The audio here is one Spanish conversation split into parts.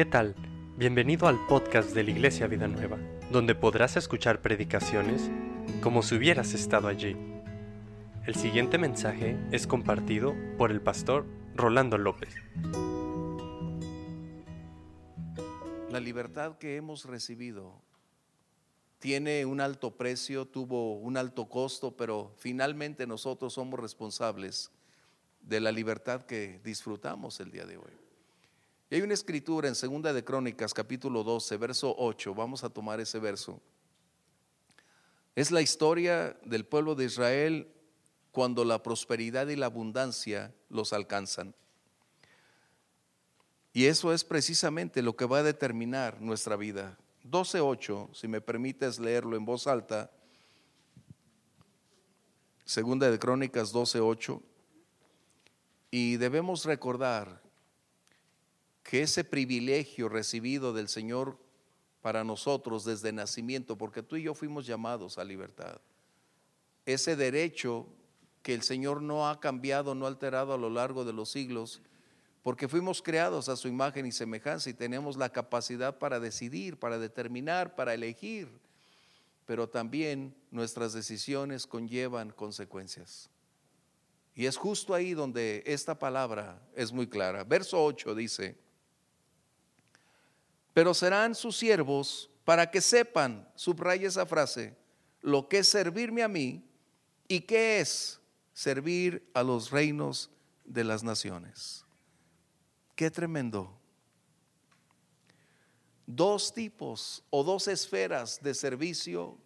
¿Qué tal? Bienvenido al podcast de la Iglesia Vida Nueva, donde podrás escuchar predicaciones como si hubieras estado allí. El siguiente mensaje es compartido por el pastor Rolando López. La libertad que hemos recibido tiene un alto precio, tuvo un alto costo, pero finalmente nosotros somos responsables de la libertad que disfrutamos el día de hoy. Y hay una escritura en Segunda de Crónicas, capítulo 12, verso 8. Vamos a tomar ese verso. Es la historia del pueblo de Israel cuando la prosperidad y la abundancia los alcanzan. Y eso es precisamente lo que va a determinar nuestra vida. 12.8, si me permites leerlo en voz alta. Segunda de Crónicas 12.8. Y debemos recordar que ese privilegio recibido del Señor para nosotros desde nacimiento, porque tú y yo fuimos llamados a libertad, ese derecho que el Señor no ha cambiado, no ha alterado a lo largo de los siglos, porque fuimos creados a su imagen y semejanza y tenemos la capacidad para decidir, para determinar, para elegir, pero también nuestras decisiones conllevan consecuencias. Y es justo ahí donde esta palabra es muy clara. Verso 8 dice, pero serán sus siervos para que sepan, subraya esa frase, lo que es servirme a mí y qué es servir a los reinos de las naciones. Qué tremendo. Dos tipos o dos esferas de servicio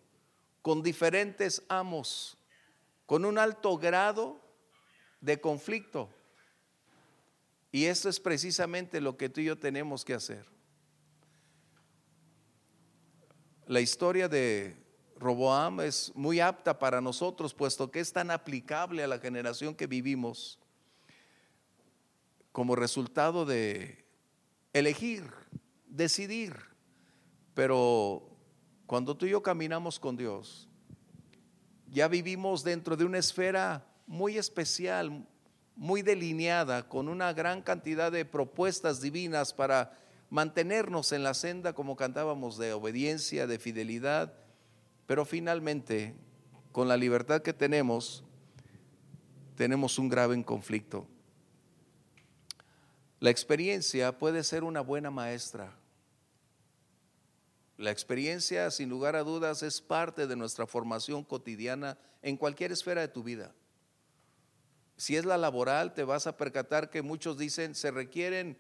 con diferentes amos, con un alto grado de conflicto. Y eso es precisamente lo que tú y yo tenemos que hacer. La historia de Roboam es muy apta para nosotros, puesto que es tan aplicable a la generación que vivimos como resultado de elegir, decidir. Pero cuando tú y yo caminamos con Dios, ya vivimos dentro de una esfera muy especial, muy delineada, con una gran cantidad de propuestas divinas para mantenernos en la senda como cantábamos de obediencia, de fidelidad, pero finalmente, con la libertad que tenemos, tenemos un grave conflicto. La experiencia puede ser una buena maestra. La experiencia, sin lugar a dudas, es parte de nuestra formación cotidiana en cualquier esfera de tu vida. Si es la laboral, te vas a percatar que muchos dicen se requieren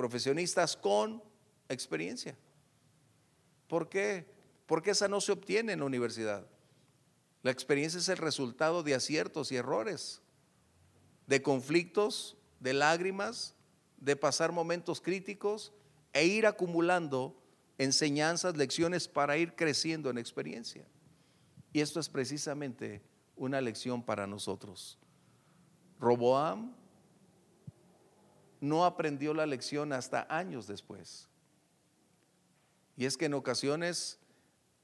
profesionistas con experiencia. ¿Por qué? Porque esa no se obtiene en la universidad. La experiencia es el resultado de aciertos y errores, de conflictos, de lágrimas, de pasar momentos críticos e ir acumulando enseñanzas, lecciones para ir creciendo en experiencia. Y esto es precisamente una lección para nosotros. Roboam no aprendió la lección hasta años después. Y es que en ocasiones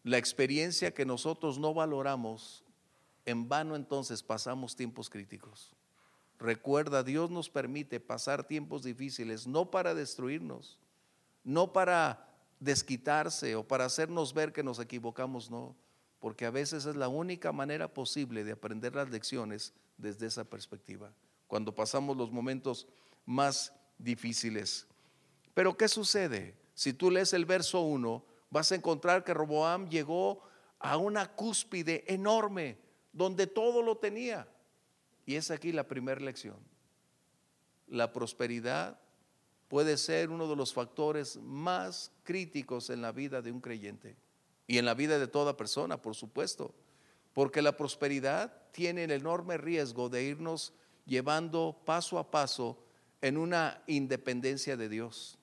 la experiencia que nosotros no valoramos, en vano entonces pasamos tiempos críticos. Recuerda, Dios nos permite pasar tiempos difíciles no para destruirnos, no para desquitarse o para hacernos ver que nos equivocamos, no, porque a veces es la única manera posible de aprender las lecciones desde esa perspectiva, cuando pasamos los momentos más difíciles. Pero ¿qué sucede? Si tú lees el verso 1, vas a encontrar que Roboam llegó a una cúspide enorme, donde todo lo tenía. Y es aquí la primera lección. La prosperidad puede ser uno de los factores más críticos en la vida de un creyente y en la vida de toda persona, por supuesto, porque la prosperidad tiene el enorme riesgo de irnos llevando paso a paso en una independencia de Dios.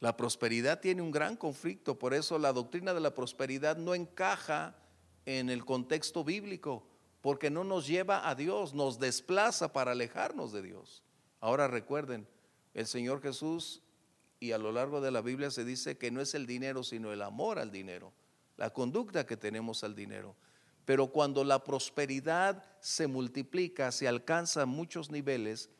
La prosperidad tiene un gran conflicto, por eso la doctrina de la prosperidad no encaja en el contexto bíblico, porque no nos lleva a Dios, nos desplaza para alejarnos de Dios. Ahora recuerden, el Señor Jesús, y a lo largo de la Biblia se dice que no es el dinero, sino el amor al dinero, la conducta que tenemos al dinero. Pero cuando la prosperidad se multiplica, se alcanza muchos niveles,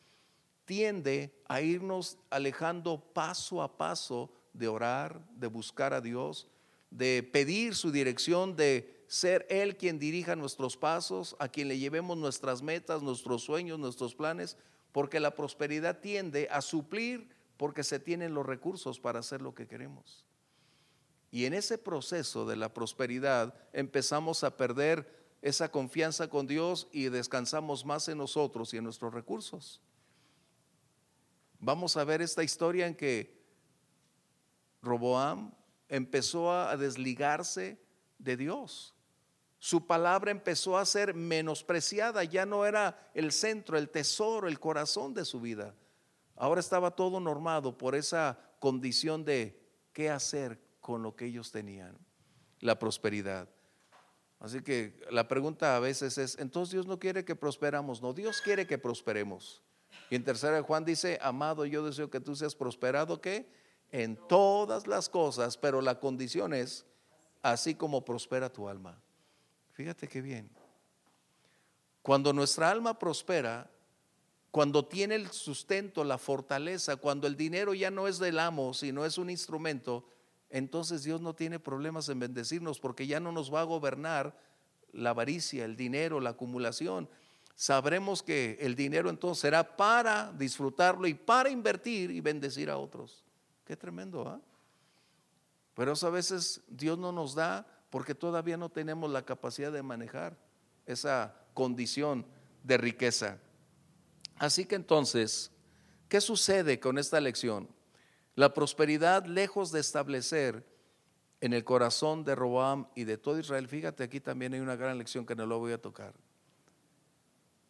tiende a irnos alejando paso a paso de orar, de buscar a Dios, de pedir su dirección, de ser Él quien dirija nuestros pasos, a quien le llevemos nuestras metas, nuestros sueños, nuestros planes, porque la prosperidad tiende a suplir porque se tienen los recursos para hacer lo que queremos. Y en ese proceso de la prosperidad empezamos a perder esa confianza con Dios y descansamos más en nosotros y en nuestros recursos. Vamos a ver esta historia en que Roboam empezó a desligarse de Dios. Su palabra empezó a ser menospreciada, ya no era el centro, el tesoro, el corazón de su vida. Ahora estaba todo normado por esa condición de qué hacer con lo que ellos tenían, la prosperidad. Así que la pregunta a veces es, entonces Dios no quiere que prosperamos, no, Dios quiere que prosperemos. Y en tercera Juan dice, amado, yo deseo que tú seas prosperado, ¿qué? En todas las cosas, pero la condición es, así como prospera tu alma. Fíjate qué bien. Cuando nuestra alma prospera, cuando tiene el sustento, la fortaleza, cuando el dinero ya no es del amo, sino es un instrumento, entonces Dios no tiene problemas en bendecirnos porque ya no nos va a gobernar la avaricia, el dinero, la acumulación. Sabremos que el dinero entonces será para disfrutarlo y para invertir y bendecir a otros. Qué tremendo, ¿ah? Pero eso a veces Dios no nos da porque todavía no tenemos la capacidad de manejar esa condición de riqueza. Así que entonces, ¿qué sucede con esta lección? La prosperidad, lejos de establecer en el corazón de Roboam y de todo Israel, fíjate, aquí también hay una gran lección que no lo voy a tocar.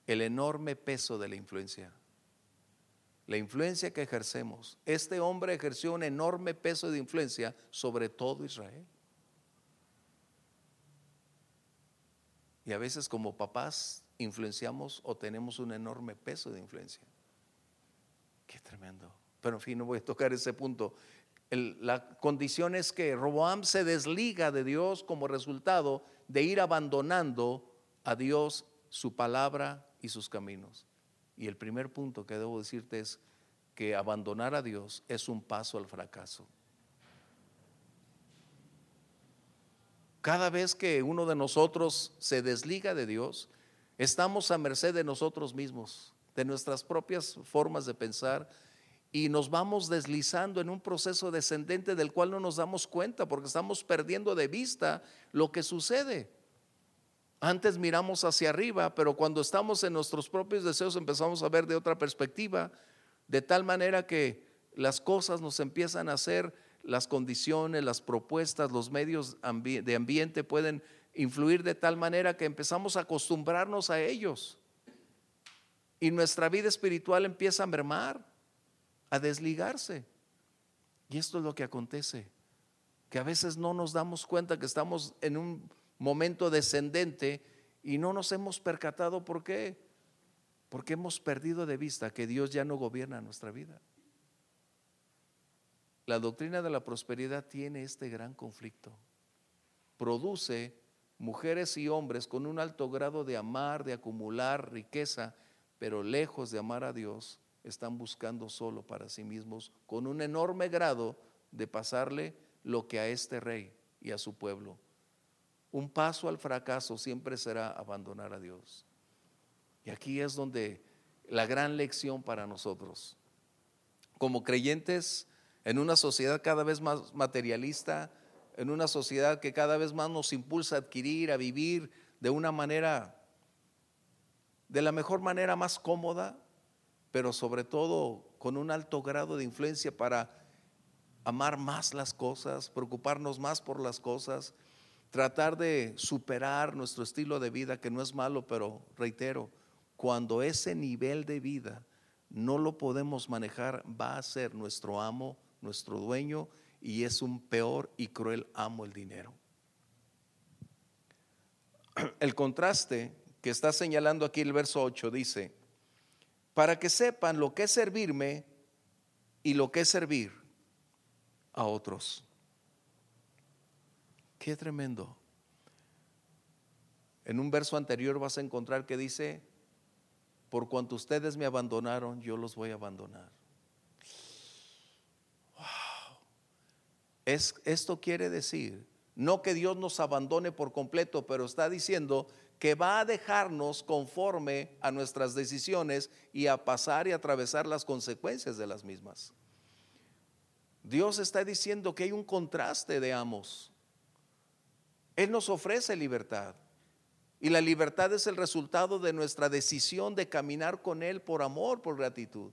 El enorme peso de la influencia. La influencia que ejercemos. Este hombre ejerció un enorme peso de influencia sobre todo Israel. Y a veces como papás influenciamos o tenemos un enorme peso de influencia. Qué tremendo. Pero en fin, no voy a tocar ese punto. la condición es que Roboam se desliga de Dios como resultado de ir abandonando a Dios, su palabra y sus caminos. Y el primer punto que debo decirte es que abandonar a Dios es un paso al fracaso. Cada vez que uno de nosotros se desliga de Dios, estamos a merced de nosotros mismos, de nuestras propias formas de pensar y nos vamos deslizando en un proceso descendente del cual no nos damos cuenta porque estamos perdiendo de vista lo que sucede. Antes miramos hacia arriba, pero cuando estamos en nuestros propios deseos empezamos a ver de otra perspectiva, de tal manera que las cosas nos empiezan a hacer, las condiciones, las propuestas, los medios de ambiente pueden influir de tal manera que empezamos a acostumbrarnos a ellos. Y nuestra vida espiritual empieza a mermar, a desligarse. Y esto es lo que acontece, que a veces no nos damos cuenta que estamos en un momento descendente y no nos hemos percatado por qué. Porque hemos perdido de vista que Dios ya no gobierna nuestra vida. La doctrina de la prosperidad tiene este gran conflicto. Produce mujeres y hombres con un alto grado de amar, de acumular riqueza, pero lejos de amar a Dios, están buscando solo para sí mismos, con un enorme grado de pasarle lo que a este rey y a su pueblo. Un paso al fracaso siempre será abandonar a Dios. Y aquí es donde la gran lección para nosotros. Como creyentes en una sociedad cada vez más materialista, en una sociedad que cada vez más nos impulsa a adquirir, a vivir de una manera, de la mejor manera más cómoda, pero sobre todo con un alto grado de influencia para amar más las cosas, preocuparnos más por las cosas, tratar de superar nuestro estilo de vida, que no es malo, pero reitero, cuando ese nivel de vida no lo podemos manejar, va a ser nuestro amo, nuestro dueño, y es un peor y cruel amo el dinero. El contraste que está señalando aquí el verso 8 dice, para que sepan lo que es servirme y lo que es servir a otros. Qué tremendo. En un verso anterior vas a encontrar que dice, por cuanto ustedes me abandonaron, yo los voy a abandonar. Es, esto quiere decir, no que Dios nos abandone por completo, pero está diciendo que va a dejarnos conforme a nuestras decisiones y a pasar y atravesar las consecuencias de las mismas. Dios está diciendo que hay un contraste de amos. Él nos ofrece libertad. Y la libertad es el resultado de nuestra decisión de caminar con Él por amor, por gratitud.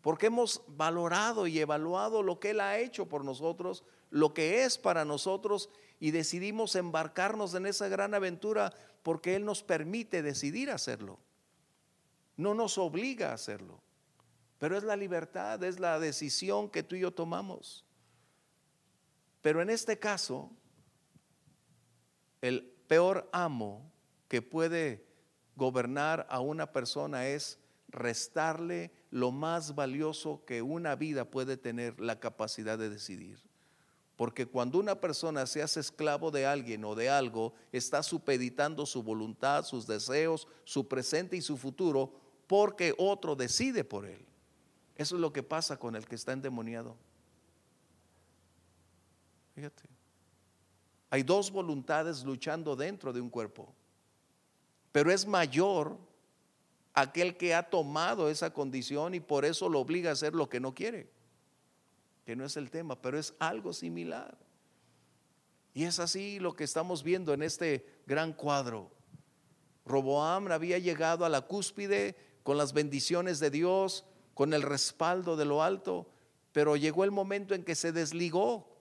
Porque hemos valorado y evaluado lo que Él ha hecho por nosotros, lo que es para nosotros y decidimos embarcarnos en esa gran aventura porque Él nos permite decidir hacerlo. No nos obliga a hacerlo, pero es la libertad, es la decisión que tú y yo tomamos. Pero en este caso, el peor amo que puede gobernar a una persona es restarle lo más valioso que una vida puede tener, la capacidad de decidir. Porque cuando una persona se hace esclavo de alguien o de algo, está supeditando su voluntad, sus deseos, su presente y su futuro, porque otro decide por él. Eso es lo que pasa con el que está endemoniado. Fíjate. Hay dos voluntades luchando dentro de un cuerpo, pero es mayor aquel que ha tomado esa condición y por eso lo obliga a hacer lo que no quiere que no es el tema, pero es algo similar. Y es así lo que estamos viendo en este gran cuadro. Roboam había llegado a la cúspide con las bendiciones de Dios, con el respaldo de lo alto, pero llegó el momento en que se desligó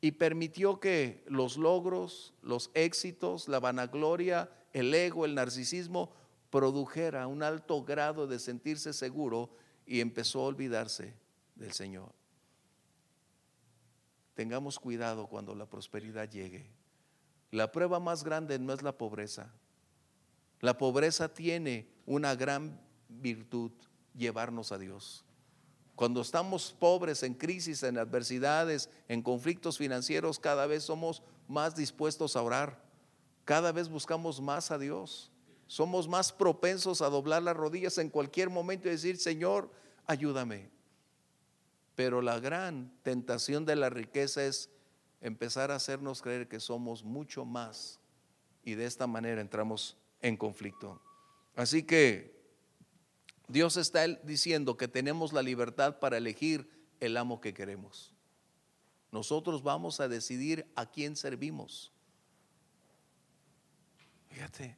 y permitió que los logros, los éxitos, la vanagloria, el ego, el narcisismo produjera un alto grado de sentirse seguro y empezó a olvidarse del Señor. Tengamos cuidado cuando la prosperidad llegue. La prueba más grande no es la pobreza. La pobreza tiene una gran virtud, llevarnos a Dios. Cuando estamos pobres, en crisis, en adversidades, en conflictos financieros, cada vez somos más dispuestos a orar. Cada vez buscamos más a Dios. Somos más propensos a doblar las rodillas en cualquier momento y decir, Señor, ayúdame. Pero la gran tentación de la riqueza es empezar a hacernos creer que somos mucho más y de esta manera entramos en conflicto. Así que Dios está diciendo que tenemos la libertad para elegir el amo que queremos. Nosotros vamos a decidir a quién servimos. Fíjate,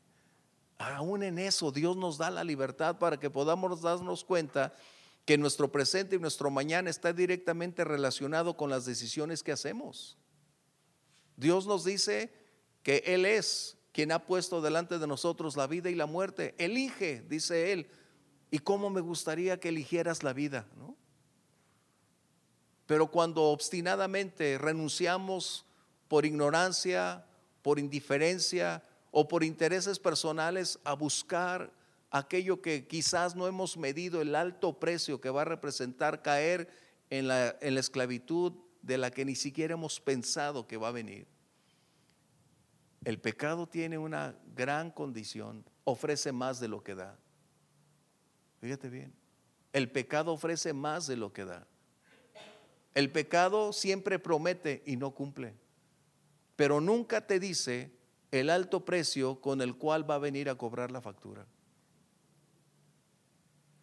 aún en eso Dios nos da la libertad para que podamos darnos cuenta que nuestro presente y nuestro mañana está directamente relacionado con las decisiones que hacemos. Dios nos dice que Él es quien ha puesto delante de nosotros la vida y la muerte. Elige, dice Él. ¿Y cómo me gustaría que eligieras la vida? ¿no? Pero cuando obstinadamente renunciamos por ignorancia, por indiferencia o por intereses personales a buscar aquello que quizás no hemos medido, el alto precio que va a representar caer en la, en la esclavitud de la que ni siquiera hemos pensado que va a venir. El pecado tiene una gran condición, ofrece más de lo que da. Fíjate bien, el pecado ofrece más de lo que da. El pecado siempre promete y no cumple, pero nunca te dice el alto precio con el cual va a venir a cobrar la factura.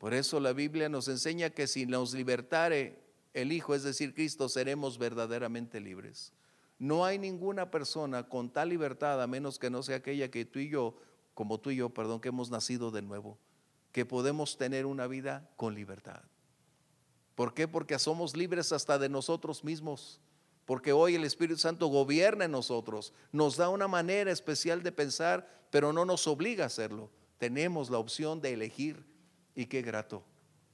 Por eso la Biblia nos enseña que si nos libertare el Hijo, es decir, Cristo, seremos verdaderamente libres. No hay ninguna persona con tal libertad, a menos que no sea aquella que tú y yo, como tú y yo, perdón, que hemos nacido de nuevo, que podemos tener una vida con libertad. ¿Por qué? Porque somos libres hasta de nosotros mismos. Porque hoy el Espíritu Santo gobierna en nosotros, nos da una manera especial de pensar, pero no nos obliga a hacerlo. Tenemos la opción de elegir y qué grato,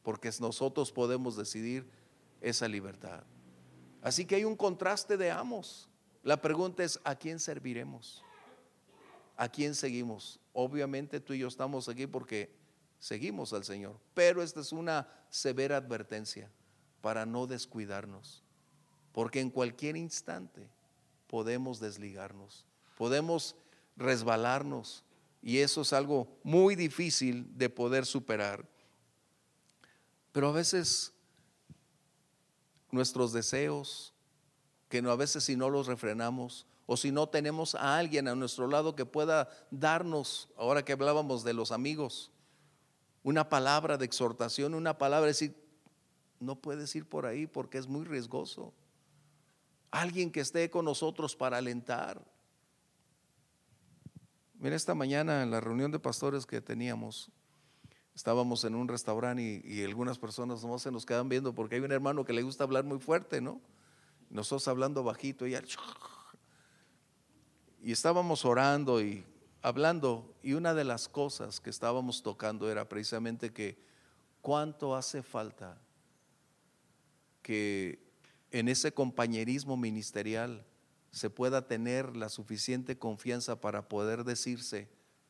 porque nosotros podemos decidir esa libertad. Así que hay un contraste de amos. La pregunta es, ¿a quién serviremos? ¿A quién seguimos? Obviamente tú y yo estamos aquí porque seguimos al Señor, pero esta es una severa advertencia para no descuidarnos, porque en cualquier instante podemos desligarnos, podemos resbalarnos, Y eso es algo muy difícil de poder superar. Pero a veces nuestros deseos, que a veces si no los refrenamos, o si no tenemos a alguien a nuestro lado que pueda darnos, ahora que hablábamos de los amigos, una palabra de exhortación, una palabra de decir, no puedes ir por ahí porque es muy riesgoso. Alguien que esté con nosotros para alentar. Mira, esta mañana en la reunión de pastores que teníamos, estábamos en un restaurante y, algunas personas no se nos quedan viendo porque hay un hermano que le gusta hablar muy fuerte, ¿no? Nosotros hablando bajito y, y estábamos orando y hablando y una de las cosas que estábamos tocando era precisamente que cuánto hace falta que en ese compañerismo ministerial se pueda tener la suficiente confianza para poder decirse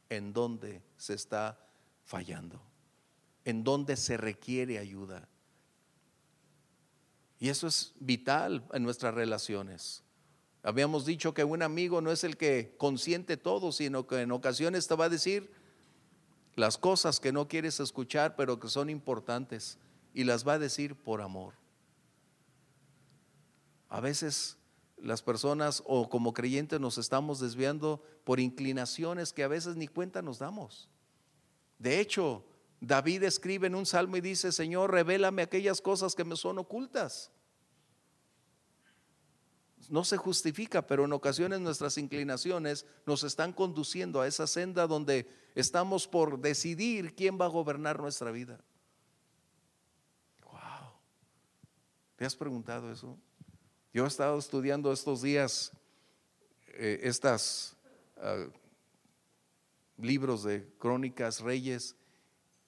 en dónde se está fallando, en dónde se requiere ayuda. Y eso es vital en nuestras relaciones. Habíamos dicho que un amigo no es el que consiente todo, sino que en ocasiones te va a decir las cosas que no quieres escuchar, pero que son importantes, y las va a decir por amor. A veces las personas o como creyentes nos estamos desviando por inclinaciones que a veces ni cuenta nos damos. De hecho, David escribe en un salmo y dice, Señor, revélame aquellas cosas que me son ocultas no se justifica, pero en ocasiones nuestras inclinaciones nos están conduciendo a esa senda donde estamos por decidir quién va a gobernar nuestra vida. Wow. ¿Te has preguntado eso? Yo he estado estudiando estos días eh, estas ah, libros de crónicas, reyes,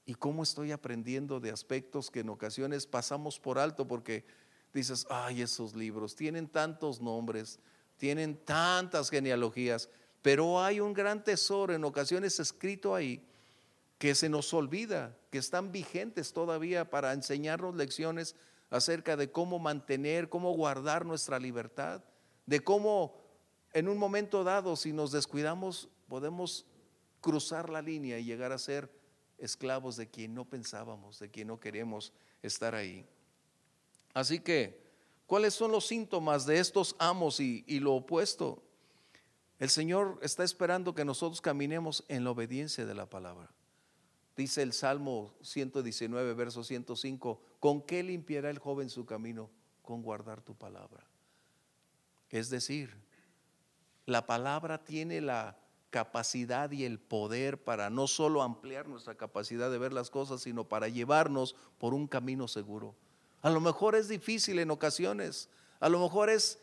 y cómo estoy aprendiendo de aspectos que en ocasiones pasamos por alto porque dices, ay, esos libros tienen tantos nombres, tienen tantas genealogías, pero hay un gran tesoro en ocasiones escrito ahí que se nos olvida, que están vigentes todavía para enseñarnos lecciones acerca de cómo mantener, cómo guardar nuestra libertad, de cómo en un momento dado, si nos descuidamos, podemos cruzar la línea y llegar a ser esclavos de quien no pensábamos, de quien no queremos estar ahí. Así que, ¿cuáles son los síntomas de estos amos y, lo opuesto? El Señor está esperando que nosotros caminemos en la obediencia de la palabra. Dice el Salmo 119, verso 105, ¿con qué limpiará el joven su camino? Con guardar tu palabra. Es decir, la palabra tiene la capacidad y el poder para no solo ampliar nuestra capacidad de ver las cosas, sino para llevarnos por un camino seguro. A lo mejor es difícil en ocasiones, a lo mejor es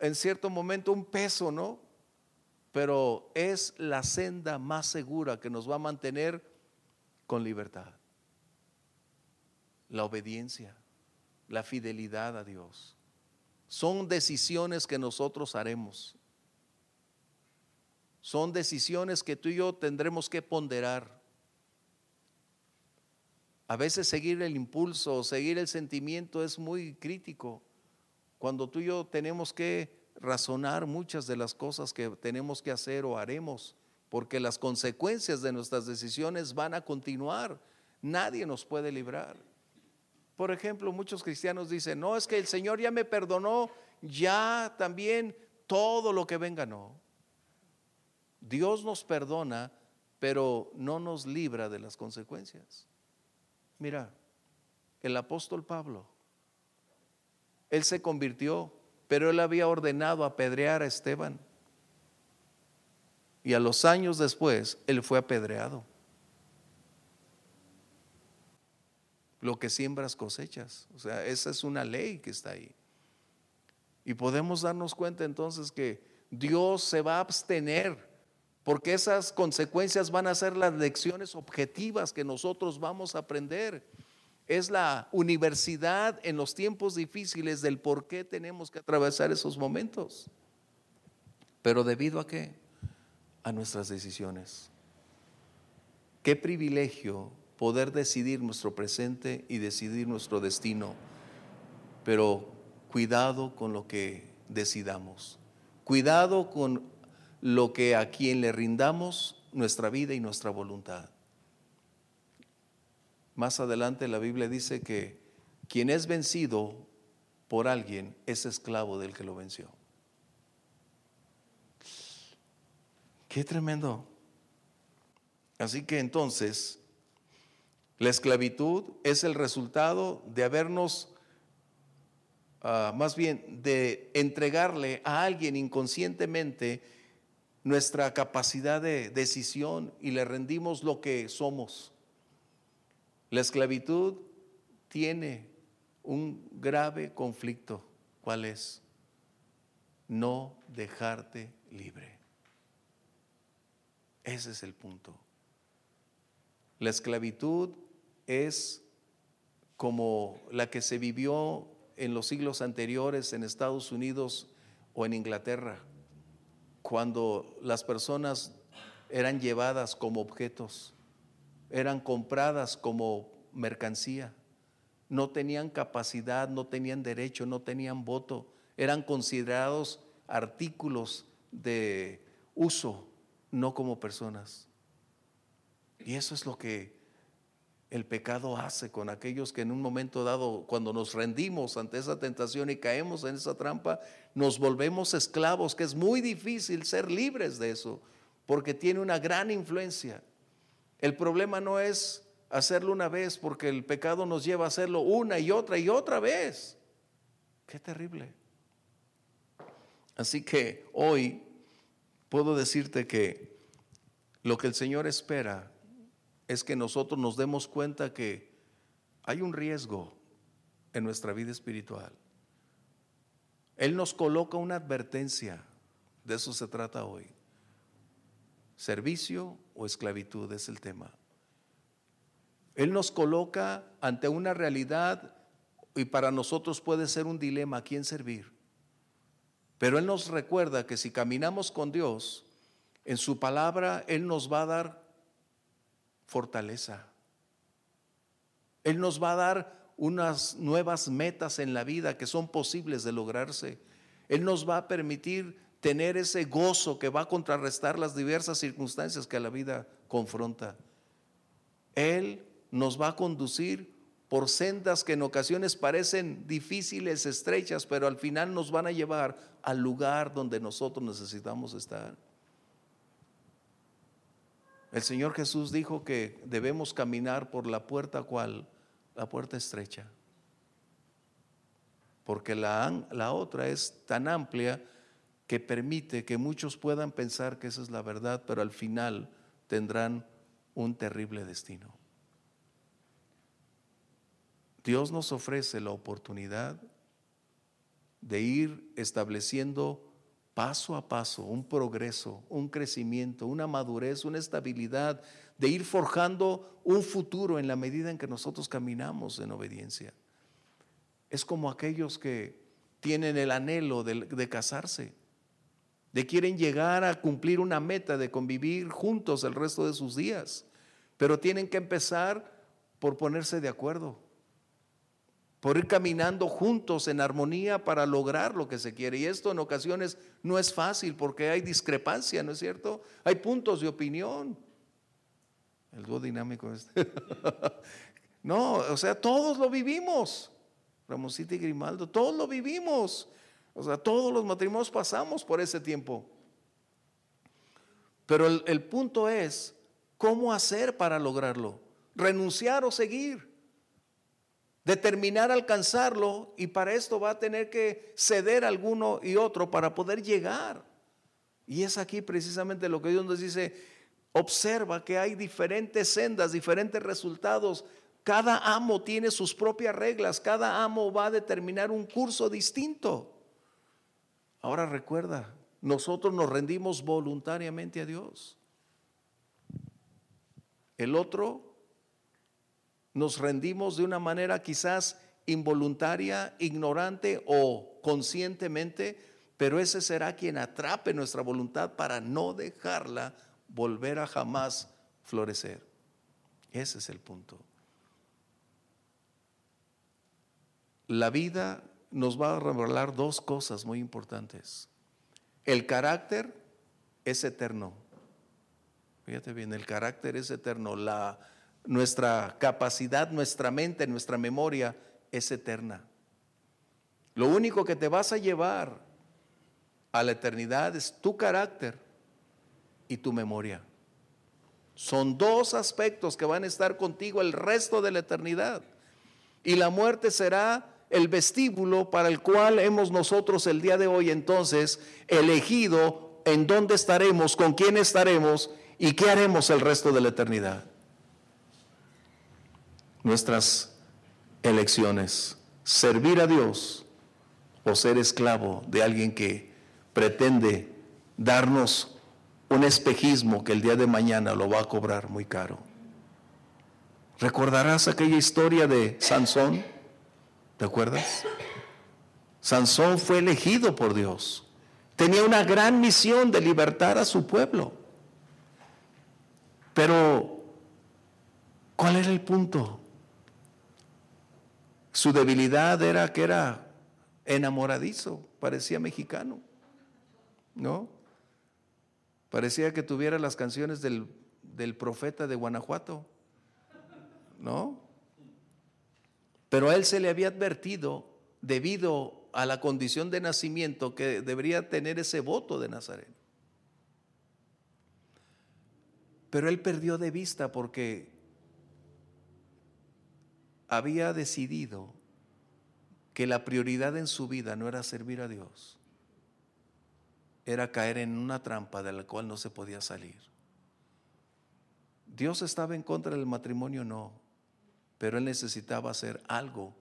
en cierto momento un peso, ¿no? Pero es la senda más segura que nos va a mantener con libertad. La obediencia, la fidelidad a Dios. Son decisiones que nosotros haremos. Son decisiones que tú y yo tendremos que ponderar. A veces seguir el impulso, seguir el sentimiento es muy crítico. Cuando tú y yo tenemos que razonar muchas de las cosas que tenemos que hacer o haremos, porque las consecuencias de nuestras decisiones van a continuar. Nadie nos puede librar. Por ejemplo, muchos cristianos dicen, no, es que el Señor ya me perdonó, ya también todo lo que venga, no. Dios nos perdona, pero no nos libra de las consecuencias. Mira, el apóstol Pablo, él se convirtió, pero él había ordenado apedrear a Esteban. Y a los años después, él fue apedreado. Lo que siembras cosechas. O sea, esa es una ley que está ahí. Y podemos darnos cuenta entonces que Dios se va a abstener porque esas consecuencias van a ser las lecciones objetivas que nosotros vamos a aprender. Es la universidad en los tiempos difíciles del por qué tenemos que atravesar esos momentos. Pero debido a qué? A nuestras decisiones. Qué privilegio poder decidir nuestro presente y decidir nuestro destino. Pero cuidado con lo que decidamos. Cuidado con lo que a quien le rindamos nuestra vida y nuestra voluntad. Más adelante la Biblia dice que quien es vencido por alguien es esclavo del que lo venció. Qué tremendo. Así que entonces, la esclavitud es el resultado de habernos, ah, más bien, de entregarle a alguien inconscientemente nuestra capacidad de decisión y le rendimos lo que somos. La esclavitud tiene un grave conflicto. ¿Cuál es? No dejarte libre. Ese es el punto. La esclavitud es como la que se vivió en los siglos anteriores en Estados Unidos o en Inglaterra, cuando las personas eran llevadas como objetos, eran compradas como mercancía, no tenían capacidad, no tenían derecho, no tenían voto, eran considerados artículos de uso, no como personas. Y eso es lo que el pecado hace con aquellos que en un momento dado, cuando nos rendimos ante esa tentación y caemos en esa trampa, nos volvemos esclavos, que es muy difícil ser libres de eso, porque tiene una gran influencia. El problema no es hacerlo una vez, porque el pecado nos lleva a hacerlo una y otra y otra vez. Qué terrible. Así que hoy puedo decirte que lo que el Señor espera es que nosotros nos demos cuenta que hay un riesgo en nuestra vida espiritual. Él nos coloca una advertencia, de eso se trata hoy. Servicio o esclavitud es el tema. Él nos coloca ante una realidad y para nosotros puede ser un dilema a quién servir. Pero Él nos recuerda que si caminamos con Dios, en su palabra Él nos va a dar fortaleza. Él nos va a dar unas nuevas metas en la vida que son posibles de lograrse. Él nos va a permitir tener ese gozo que va a contrarrestar las diversas circunstancias que la vida confronta. Él nos va a conducir por sendas que en ocasiones parecen difíciles, estrechas, pero al final nos van a llevar al lugar donde nosotros necesitamos estar. El Señor Jesús dijo que debemos caminar por la puerta cual, la puerta estrecha. Porque la, la otra es tan amplia que permite que muchos puedan pensar que esa es la verdad, pero al final tendrán un terrible destino. Dios nos ofrece la oportunidad de ir estableciendo paso a paso, un progreso, un crecimiento, una madurez, una estabilidad, de ir forjando un futuro en la medida en que nosotros caminamos en obediencia. Es como aquellos que tienen el anhelo de, casarse, de quieren llegar a cumplir una meta de convivir juntos el resto de sus días, pero tienen que empezar por ponerse de acuerdo por ir caminando juntos en armonía para lograr lo que se quiere. Y esto en ocasiones no es fácil porque hay discrepancia, ¿no es cierto? Hay puntos de opinión. El dúo dinámico este. no, o sea, todos lo vivimos. Ramosita y Grimaldo, todos lo vivimos. O sea, todos los matrimonios pasamos por ese tiempo. Pero el, el punto es, ¿cómo hacer para lograrlo? ¿Renunciar o seguir? Determinar alcanzarlo y para esto va a tener que ceder alguno y otro para poder llegar. Y es aquí precisamente lo que Dios nos dice, observa que hay diferentes sendas, diferentes resultados. Cada amo tiene sus propias reglas, cada amo va a determinar un curso distinto. Ahora recuerda, nosotros nos rendimos voluntariamente a Dios. El otro nos rendimos de una manera quizás involuntaria, ignorante o conscientemente, pero ese será quien atrape nuestra voluntad para no dejarla volver a jamás florecer. Ese es el punto. La vida nos va a revelar dos cosas muy importantes. El carácter es eterno. Fíjate bien, el carácter es eterno, la, nuestra capacidad, nuestra mente, nuestra memoria es eterna. Lo único que te vas a llevar a la eternidad es tu carácter y tu memoria. Son dos aspectos que van a estar contigo el resto de la eternidad. Y la muerte será el vestíbulo para el cual hemos nosotros el día de hoy entonces elegido en dónde estaremos, con quién estaremos y qué haremos el resto de la eternidad. Nuestras elecciones, servir a Dios o ser esclavo de alguien que pretende darnos un espejismo que el día de mañana lo va a cobrar muy caro. ¿Recordarás aquella historia de Sansón? ¿Te acuerdas? Sansón fue elegido por Dios. Tenía una gran misión de libertar a su pueblo. Pero, ¿cuál era el punto? Su debilidad era que era enamoradizo, parecía mexicano, ¿no? Parecía que tuviera las canciones del, del profeta de Guanajuato, ¿no? Pero a él se le había advertido, debido a la condición de nacimiento, que debería tener ese voto de Nazaret. Pero él perdió de vista porque había decidido que la prioridad en su vida no era servir a Dios, era caer en una trampa de la cual no se podía salir. Dios estaba en contra del matrimonio, no pero él necesitaba hacer algo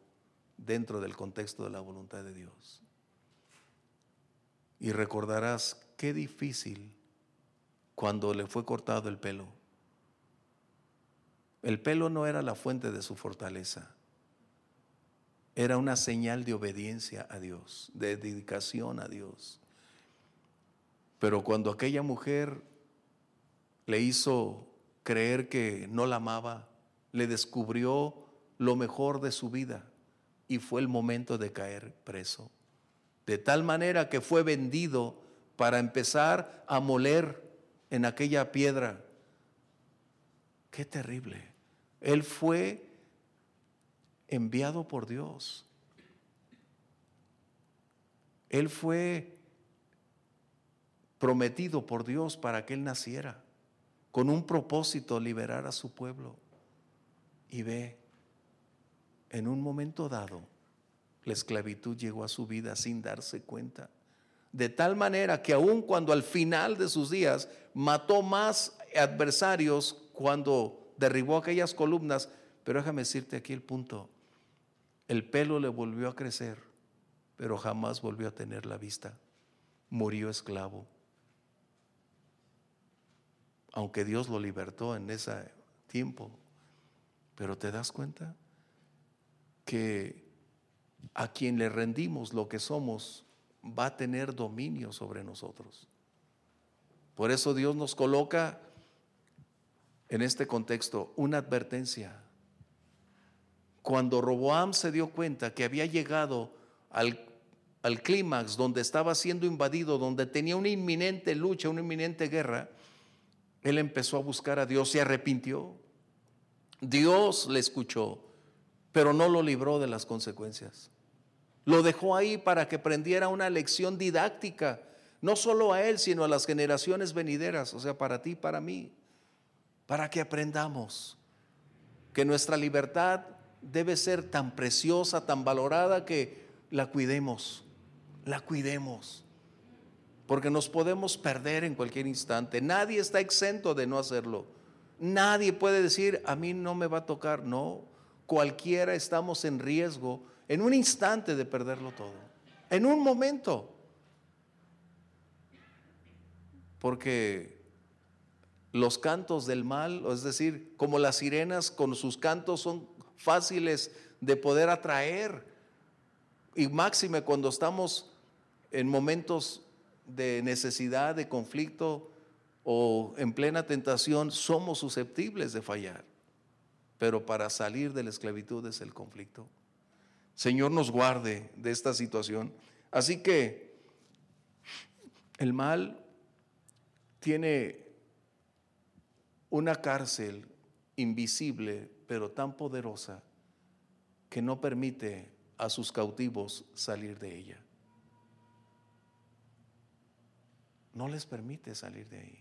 dentro del contexto de la voluntad de Dios. Y recordarás qué difícil cuando le fue cortado el pelo. El pelo no era la fuente de su fortaleza, era una señal de obediencia a Dios, de dedicación a Dios. Pero cuando aquella mujer le hizo creer que no la amaba, le descubrió lo mejor de su vida y fue el momento de caer preso. De tal manera que fue vendido para empezar a moler en aquella piedra. Qué terrible. Él fue enviado por Dios. Él fue prometido por Dios para que él naciera, con un propósito liberar a su pueblo. Y ve, en un momento dado, la esclavitud llegó a su vida sin darse cuenta. De tal manera que aun cuando al final de sus días mató más adversarios cuando derribó aquellas columnas, pero déjame decirte aquí el punto, el pelo le volvió a crecer, pero jamás volvió a tener la vista. Murió esclavo. Aunque Dios lo libertó en ese tiempo, pero te das cuenta que a quien le rendimos lo que somos va a tener dominio sobre nosotros. Por eso Dios nos coloca en este contexto una advertencia. Cuando Roboam se dio cuenta que había llegado al, al clímax donde estaba siendo invadido, donde tenía una inminente lucha, una inminente guerra, él empezó a buscar a Dios y arrepintió. Dios le escuchó, pero no lo libró de las consecuencias. Lo dejó ahí para que prendiera una lección didáctica, no solo a él, sino a las generaciones venideras, o sea, para ti, para mí, para que aprendamos que nuestra libertad debe ser tan preciosa, tan valorada, que la cuidemos, la cuidemos, porque nos podemos perder en cualquier instante. Nadie está exento de no hacerlo. Nadie puede decir, a mí no me va a tocar. No, cualquiera estamos en riesgo en un instante de perderlo todo. En un momento. Porque los cantos del mal, es decir, como las sirenas con sus cantos son fáciles de poder atraer. Y máxime cuando estamos en momentos de necesidad, de conflicto, o en plena tentación somos susceptibles de fallar. Pero para salir de la esclavitud es el conflicto. Señor nos guarde de esta situación. Así que el mal tiene una cárcel invisible, pero tan poderosa, que no permite a sus cautivos salir de ella. No les permite salir de ahí.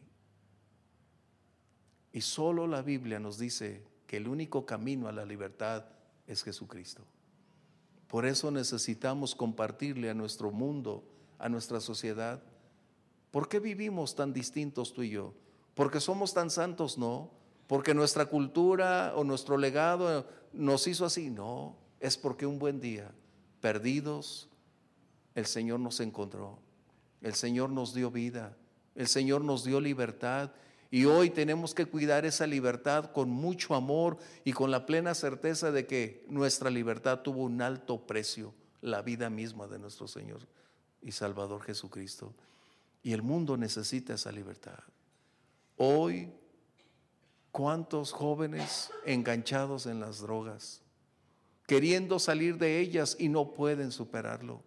Y solo la Biblia nos dice que el único camino a la libertad es Jesucristo. Por eso necesitamos compartirle a nuestro mundo, a nuestra sociedad. ¿Por qué vivimos tan distintos tú y yo? ¿Porque somos tan santos? No. ¿Porque nuestra cultura o nuestro legado nos hizo así? No. Es porque un buen día, perdidos, el Señor nos encontró. El Señor nos dio vida. El Señor nos dio libertad y hoy tenemos que cuidar esa libertad con mucho amor y con la plena certeza de que nuestra libertad tuvo un alto precio, la vida misma de nuestro Señor y Salvador Jesucristo. Y el mundo necesita esa libertad. Hoy, ¿cuántos jóvenes enganchados en las drogas, queriendo salir de ellas y no pueden superarlo?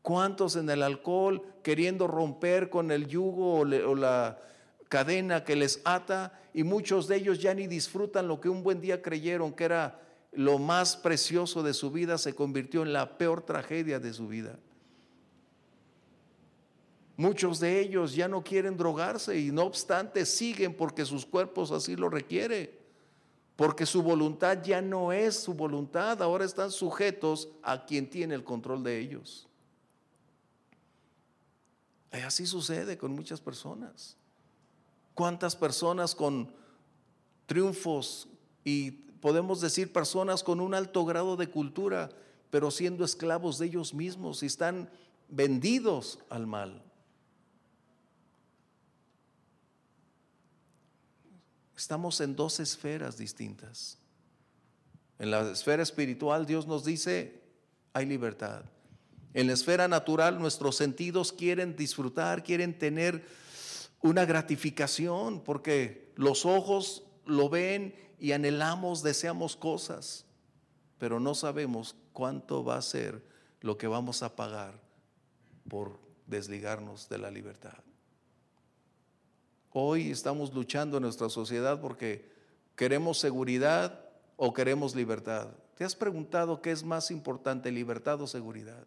¿Cuántos en el alcohol queriendo romper con el yugo o, la cadena que les ata y muchos de ellos ya ni disfrutan lo que un buen día creyeron que era lo más precioso de su vida, se convirtió en la peor tragedia de su vida. Muchos de ellos ya no quieren drogarse y no obstante siguen porque sus cuerpos así lo requieren, porque su voluntad ya no es su voluntad, ahora están sujetos a quien tiene el control de ellos. Y así sucede con muchas personas. ¿Cuántas personas con triunfos y podemos decir personas con un alto grado de cultura, pero siendo esclavos de ellos mismos y están vendidos al mal? Estamos en dos esferas distintas. En la esfera espiritual Dios nos dice, hay libertad. En la esfera natural nuestros sentidos quieren disfrutar, quieren tener una gratificación porque los ojos lo ven y anhelamos, deseamos cosas, pero no sabemos cuánto va a ser lo que vamos a pagar por desligarnos de la libertad. Hoy estamos luchando en nuestra sociedad porque queremos seguridad o queremos libertad. ¿Te has preguntado qué es más importante, libertad o seguridad?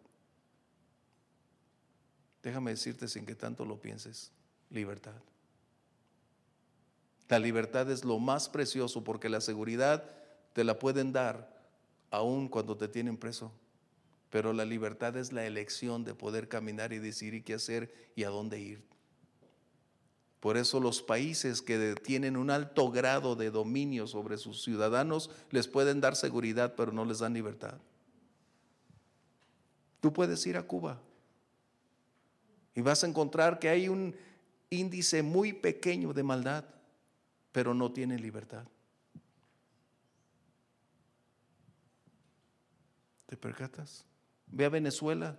Déjame decirte sin que tanto lo pienses libertad. La libertad es lo más precioso porque la seguridad te la pueden dar aún cuando te tienen preso. Pero la libertad es la elección de poder caminar y decidir qué hacer y a dónde ir. Por eso los países que tienen un alto grado de dominio sobre sus ciudadanos les pueden dar seguridad, pero no les dan libertad. Tú puedes ir a Cuba y vas a encontrar que hay un índice muy pequeño de maldad, pero no tiene libertad. ¿Te percatas? Ve a Venezuela,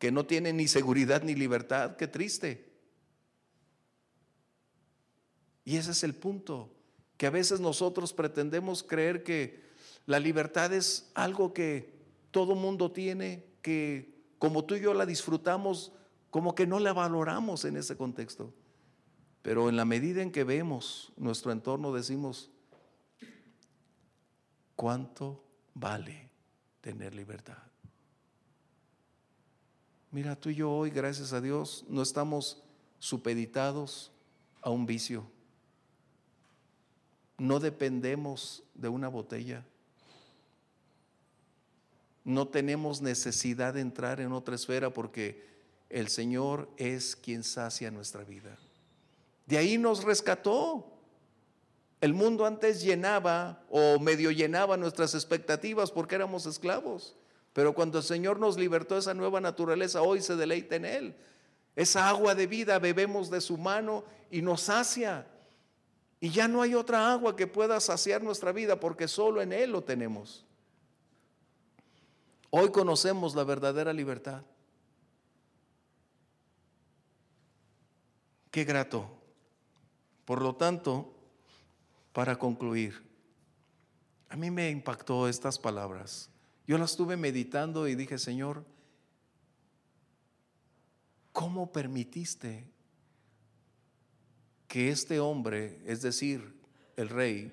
que no tiene ni seguridad ni libertad. Qué triste. Y ese es el punto, que a veces nosotros pretendemos creer que la libertad es algo que todo mundo tiene, que como tú y yo la disfrutamos, como que no la valoramos en ese contexto. Pero en la medida en que vemos nuestro entorno decimos, ¿cuánto vale tener libertad? Mira, tú y yo hoy, gracias a Dios, no estamos supeditados a un vicio. No dependemos de una botella. No tenemos necesidad de entrar en otra esfera porque el Señor es quien sacia nuestra vida. De ahí nos rescató. El mundo antes llenaba o medio llenaba nuestras expectativas porque éramos esclavos. Pero cuando el Señor nos libertó esa nueva naturaleza, hoy se deleita en Él. Esa agua de vida bebemos de su mano y nos sacia. Y ya no hay otra agua que pueda saciar nuestra vida porque solo en Él lo tenemos. Hoy conocemos la verdadera libertad. Qué grato. Por lo tanto, para concluir, a mí me impactó estas palabras. Yo las estuve meditando y dije, Señor, ¿cómo permitiste que este hombre, es decir, el rey,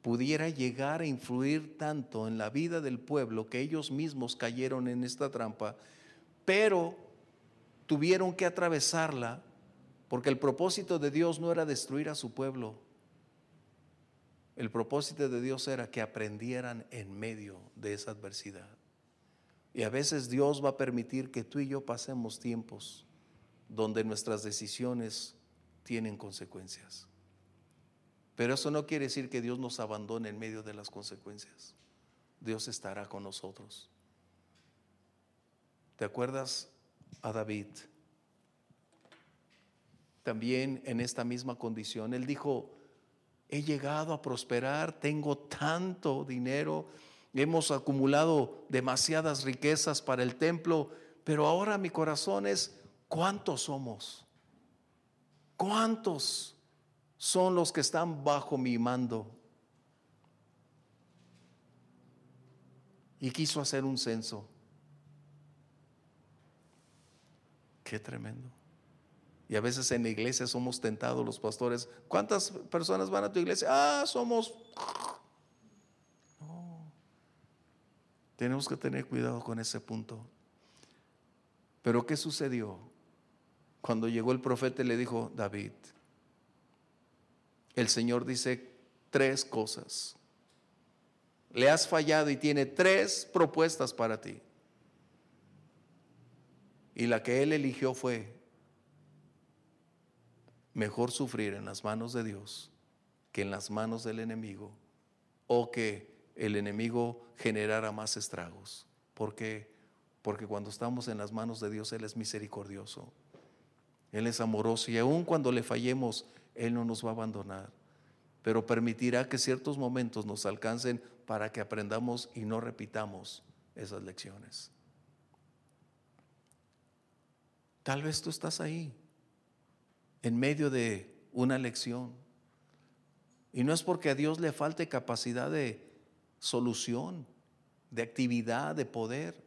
pudiera llegar a influir tanto en la vida del pueblo que ellos mismos cayeron en esta trampa, pero tuvieron que atravesarla porque el propósito de Dios no era destruir a su pueblo. El propósito de Dios era que aprendieran en medio de esa adversidad. Y a veces Dios va a permitir que tú y yo pasemos tiempos donde nuestras decisiones tienen consecuencias. Pero eso no quiere decir que Dios nos abandone en medio de las consecuencias. Dios estará con nosotros. ¿Te acuerdas a David? También en esta misma condición. Él dijo, he llegado a prosperar, tengo tanto dinero, hemos acumulado demasiadas riquezas para el templo, pero ahora mi corazón es, ¿cuántos somos? ¿Cuántos? son los que están bajo mi mando. Y quiso hacer un censo. Qué tremendo. Y a veces en la iglesia somos tentados los pastores. ¿Cuántas personas van a tu iglesia? Ah, somos... No. Tenemos que tener cuidado con ese punto. Pero ¿qué sucedió? Cuando llegó el profeta y le dijo, David, el Señor dice tres cosas. Le has fallado y tiene tres propuestas para ti. Y la que Él eligió fue, mejor sufrir en las manos de Dios que en las manos del enemigo o que el enemigo generara más estragos. ¿Por qué? Porque cuando estamos en las manos de Dios, Él es misericordioso. Él es amoroso y aun cuando le fallemos, él no nos va a abandonar, pero permitirá que ciertos momentos nos alcancen para que aprendamos y no repitamos esas lecciones. Tal vez tú estás ahí, en medio de una lección. Y no es porque a Dios le falte capacidad de solución, de actividad, de poder.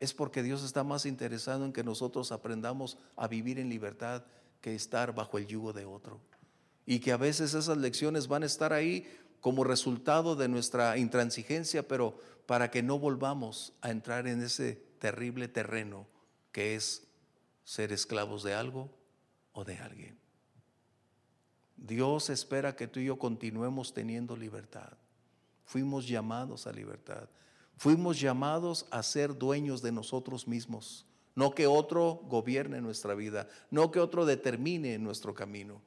Es porque Dios está más interesado en que nosotros aprendamos a vivir en libertad que estar bajo el yugo de otro y que a veces esas lecciones van a estar ahí como resultado de nuestra intransigencia, pero para que no volvamos a entrar en ese terrible terreno que es ser esclavos de algo o de alguien. Dios espera que tú y yo continuemos teniendo libertad. Fuimos llamados a libertad. Fuimos llamados a ser dueños de nosotros mismos. No que otro gobierne nuestra vida, no que otro determine nuestro camino.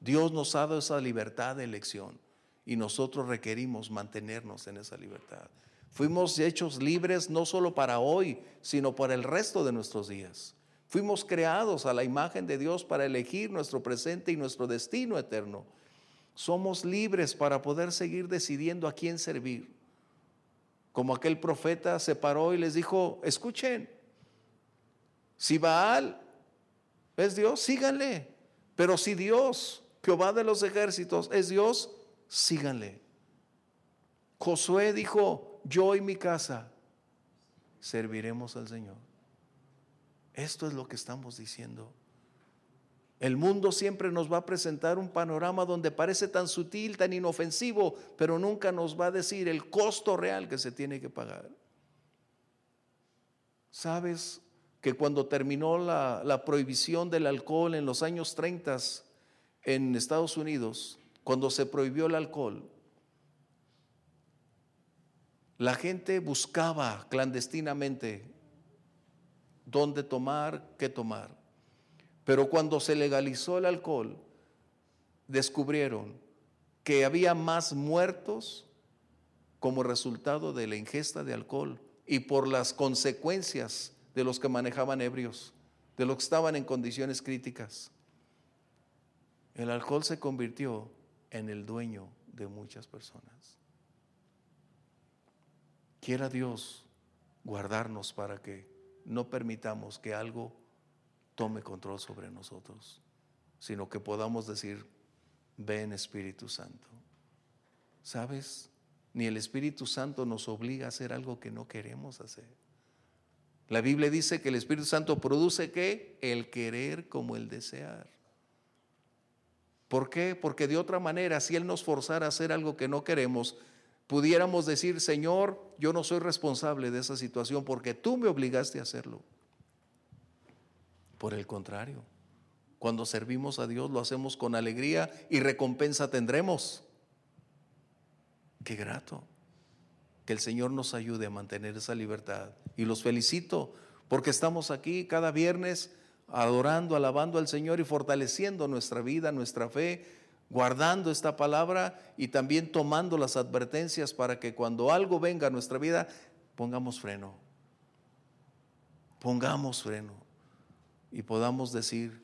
Dios nos ha dado esa libertad de elección y nosotros requerimos mantenernos en esa libertad. Fuimos hechos libres no solo para hoy, sino para el resto de nuestros días. Fuimos creados a la imagen de Dios para elegir nuestro presente y nuestro destino eterno. Somos libres para poder seguir decidiendo a quién servir. Como aquel profeta se paró y les dijo, escuchen, si Baal es Dios, síganle. Pero si Dios Jehová de los ejércitos es Dios, síganle. Josué dijo, yo y mi casa serviremos al Señor. Esto es lo que estamos diciendo. El mundo siempre nos va a presentar un panorama donde parece tan sutil, tan inofensivo, pero nunca nos va a decir el costo real que se tiene que pagar. ¿Sabes que cuando terminó la, prohibición del alcohol en los años 30, en Estados Unidos, cuando se prohibió el alcohol, la gente buscaba clandestinamente dónde tomar, qué tomar. Pero cuando se legalizó el alcohol, descubrieron que había más muertos como resultado de la ingesta de alcohol y por las consecuencias de los que manejaban ebrios, de los que estaban en condiciones críticas. El alcohol se convirtió en el dueño de muchas personas. Quiera Dios guardarnos para que no permitamos que algo tome control sobre nosotros, sino que podamos decir, ven Espíritu Santo. ¿Sabes? Ni el Espíritu Santo nos obliga a hacer algo que no queremos hacer. La Biblia dice que el Espíritu Santo produce qué? El querer como el desear. ¿Por qué? Porque de otra manera, si Él nos forzara a hacer algo que no queremos, pudiéramos decir, Señor, yo no soy responsable de esa situación porque tú me obligaste a hacerlo. Por el contrario, cuando servimos a Dios lo hacemos con alegría y recompensa tendremos. Qué grato. Que el Señor nos ayude a mantener esa libertad. Y los felicito porque estamos aquí cada viernes adorando, alabando al Señor y fortaleciendo nuestra vida, nuestra fe, guardando esta palabra y también tomando las advertencias para que cuando algo venga a nuestra vida, pongamos freno. Pongamos freno y podamos decir,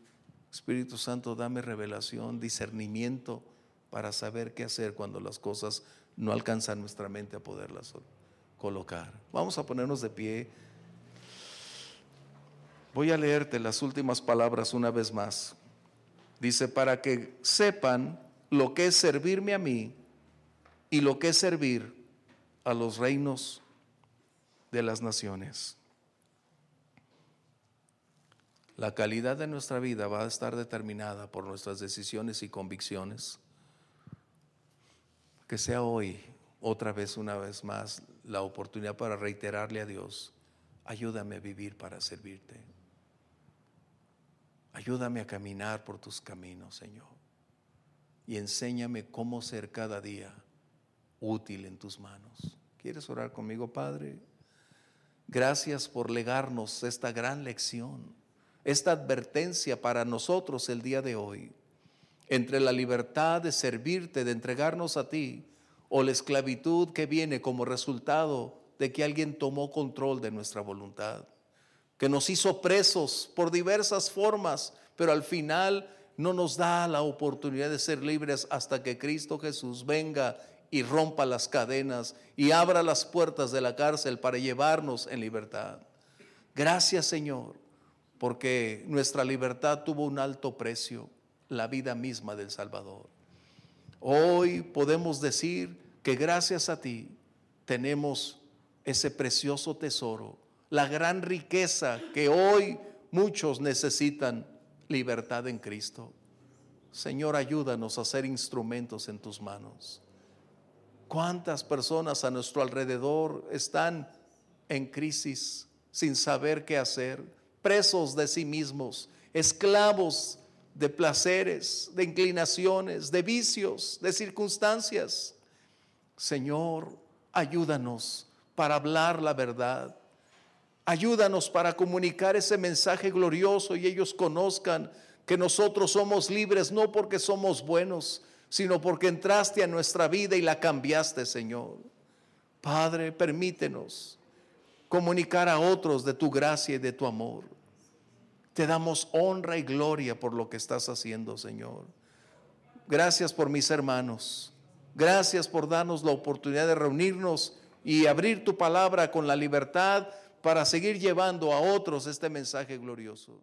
Espíritu Santo, dame revelación, discernimiento para saber qué hacer cuando las cosas no alcanzan nuestra mente a poderlas colocar. Vamos a ponernos de pie. Voy a leerte las últimas palabras una vez más. Dice, para que sepan lo que es servirme a mí y lo que es servir a los reinos de las naciones. La calidad de nuestra vida va a estar determinada por nuestras decisiones y convicciones. Que sea hoy, otra vez, una vez más, la oportunidad para reiterarle a Dios, ayúdame a vivir para servirte. Ayúdame a caminar por tus caminos, Señor. Y enséñame cómo ser cada día útil en tus manos. ¿Quieres orar conmigo, Padre? Gracias por legarnos esta gran lección, esta advertencia para nosotros el día de hoy, entre la libertad de servirte, de entregarnos a ti, o la esclavitud que viene como resultado de que alguien tomó control de nuestra voluntad que nos hizo presos por diversas formas, pero al final no nos da la oportunidad de ser libres hasta que Cristo Jesús venga y rompa las cadenas y abra las puertas de la cárcel para llevarnos en libertad. Gracias Señor, porque nuestra libertad tuvo un alto precio, la vida misma del Salvador. Hoy podemos decir que gracias a ti tenemos ese precioso tesoro la gran riqueza que hoy muchos necesitan, libertad en Cristo. Señor, ayúdanos a ser instrumentos en tus manos. ¿Cuántas personas a nuestro alrededor están en crisis sin saber qué hacer, presos de sí mismos, esclavos de placeres, de inclinaciones, de vicios, de circunstancias? Señor, ayúdanos para hablar la verdad Ayúdanos para comunicar ese mensaje glorioso y ellos conozcan que nosotros somos libres no porque somos buenos, sino porque entraste a nuestra vida y la cambiaste, Señor. Padre, permítenos comunicar a otros de tu gracia y de tu amor. Te damos honra y gloria por lo que estás haciendo, Señor. Gracias por mis hermanos. Gracias por darnos la oportunidad de reunirnos y abrir tu palabra con la libertad para seguir llevando a otros este mensaje glorioso.